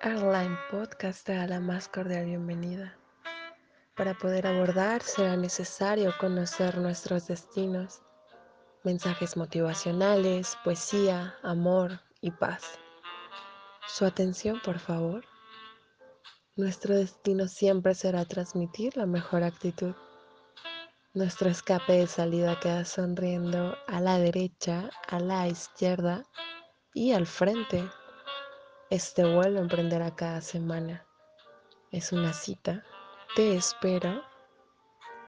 Airline Podcast te da la más cordial bienvenida. Para poder abordar será necesario conocer nuestros destinos, mensajes motivacionales, poesía, amor y paz. Su atención, por favor. Nuestro destino siempre será transmitir la mejor actitud. Nuestro escape de salida queda sonriendo a la derecha, a la izquierda y al frente. Este vuelo emprenderá cada semana. Es una cita. Te espero